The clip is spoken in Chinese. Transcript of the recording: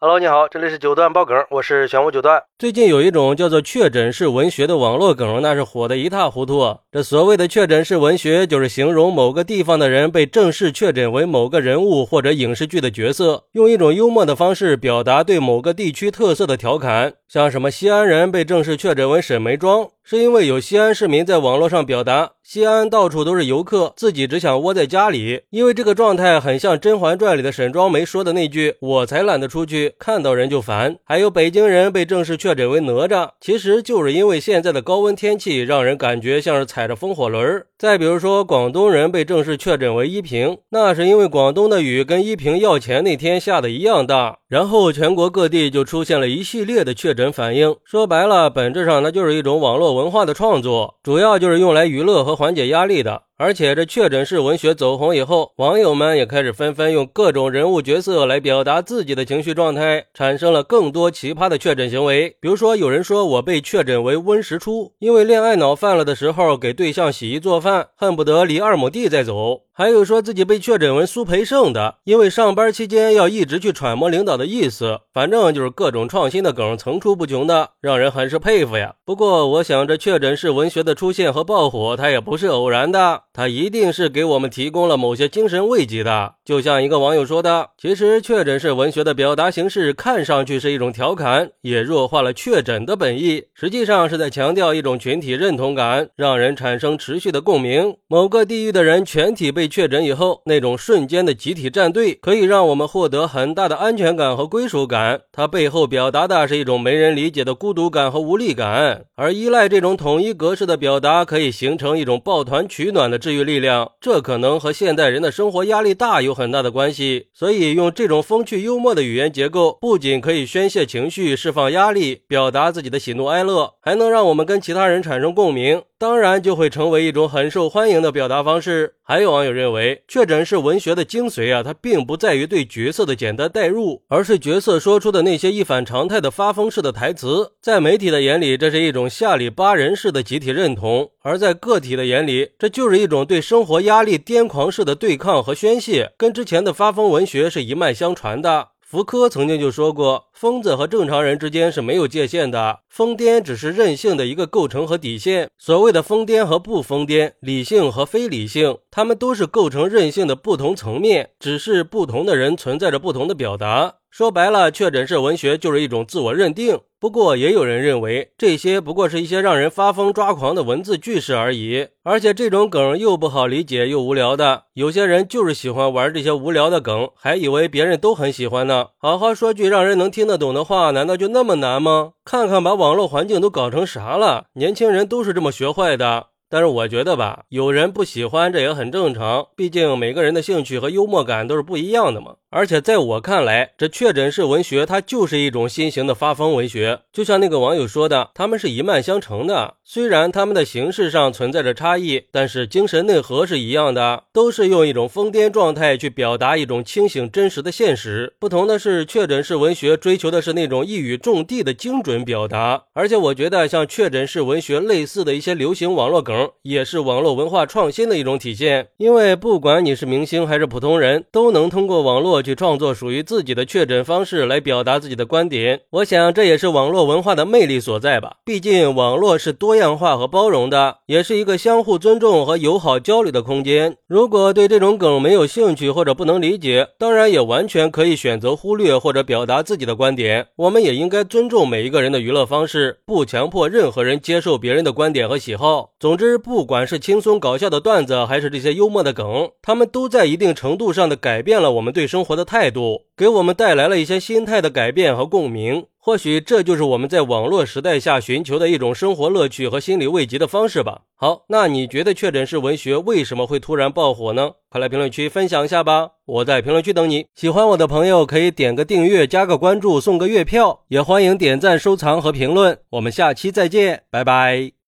Hello，你好，这里是九段爆梗，我是玄武九段。最近有一种叫做确诊式文学的网络梗，那是火得一塌糊涂。这所谓的确诊式文学，就是形容某个地方的人被正式确诊为某个人物或者影视剧的角色，用一种幽默的方式表达对某个地区特色的调侃。像什么西安人被正式确诊为沈眉庄，是因为有西安市民在网络上表达西安到处都是游客，自己只想窝在家里，因为这个状态很像《甄嬛传》里的沈庄梅说的那句：“我才懒得出去，看到人就烦。”还有北京人被正式确诊为哪吒，其实就是因为现在的高温天气让人感觉像是踩着风火轮。再比如说广东人被正式确诊为依萍，那是因为广东的雨跟依萍要钱那天下的一样大，然后全国各地就出现了一系列的确诊反应。说白了，本质上那就是一种网络文化的创作，主要就是用来娱乐和缓解压力的。而且这确诊式文学走红以后，网友们也开始纷纷用各种人物角色来表达自己的情绪状态，产生了更多奇葩的确诊行为。比如说，有人说我被确诊为温实初，因为恋爱脑犯了的时候给对象洗衣做饭，恨不得离二亩地再走。还有说自己被确诊为苏培盛的，因为上班期间要一直去揣摩领导的意思。反正就是各种创新的梗层出不穷的，让人很是佩服呀。不过，我想这确诊式文学的出现和爆火，它也不是偶然的。它一定是给我们提供了某些精神慰藉的，就像一个网友说的：“其实确诊式文学的表达形式看上去是一种调侃，也弱化了确诊的本意，实际上是在强调一种群体认同感，让人产生持续的共鸣。某个地域的人全体被确诊以后，那种瞬间的集体站队，可以让我们获得很大的安全感和归属感。它背后表达的是一种没人理解的孤独感和无力感，而依赖这种统一格式的表达，可以形成一种抱团取暖的。”治愈力量，这可能和现代人的生活压力大有很大的关系。所以，用这种风趣幽默的语言结构，不仅可以宣泄情绪、释放压力、表达自己的喜怒哀乐，还能让我们跟其他人产生共鸣。当然就会成为一种很受欢迎的表达方式。还有网友认为，确诊是文学的精髓啊，它并不在于对角色的简单代入，而是角色说出的那些一反常态的发疯式的台词。在媒体的眼里，这是一种下里巴人式的集体认同；而在个体的眼里，这就是一种对生活压力癫狂式的对抗和宣泄，跟之前的发疯文学是一脉相传的。福柯曾经就说过，疯子和正常人之间是没有界限的，疯癫只是任性的一个构成和底线。所谓的疯癫和不疯癫，理性和非理性，他们都是构成任性的不同层面，只是不同的人存在着不同的表达。说白了，确诊式文学就是一种自我认定。不过，也有人认为这些不过是一些让人发疯抓狂的文字句式而已。而且，这种梗又不好理解又无聊的，有些人就是喜欢玩这些无聊的梗，还以为别人都很喜欢呢。好好说句让人能听得懂的话，难道就那么难吗？看看把网络环境都搞成啥了，年轻人都是这么学坏的。但是我觉得吧，有人不喜欢这也很正常，毕竟每个人的兴趣和幽默感都是不一样的嘛。而且在我看来，这确诊式文学它就是一种新型的发疯文学，就像那个网友说的，他们是一脉相承的。虽然他们的形式上存在着差异，但是精神内核是一样的，都是用一种疯癫状态去表达一种清醒真实的现实。不同的是，确诊式文学追求的是那种一语中的的精准表达。而且我觉得像确诊式文学类似的一些流行网络梗。也是网络文化创新的一种体现，因为不管你是明星还是普通人，都能通过网络去创作属于自己的确诊方式来表达自己的观点。我想这也是网络文化的魅力所在吧。毕竟网络是多样化和包容的，也是一个相互尊重和友好交流的空间。如果对这种梗没有兴趣或者不能理解，当然也完全可以选择忽略或者表达自己的观点。我们也应该尊重每一个人的娱乐方式，不强迫任何人接受别人的观点和喜好。总之。不管是轻松搞笑的段子，还是这些幽默的梗，他们都在一定程度上的改变了我们对生活活的态度，给我们带来了一些心态的改变和共鸣。或许这就是我们在网络时代下寻求的一种生活乐趣和心理慰藉的方式吧。好，那你觉得确诊式文学为什么会突然爆火呢？快来评论区分享一下吧！我在评论区等你。喜欢我的朋友可以点个订阅、加个关注、送个月票，也欢迎点赞、收藏和评论。我们下期再见，拜拜。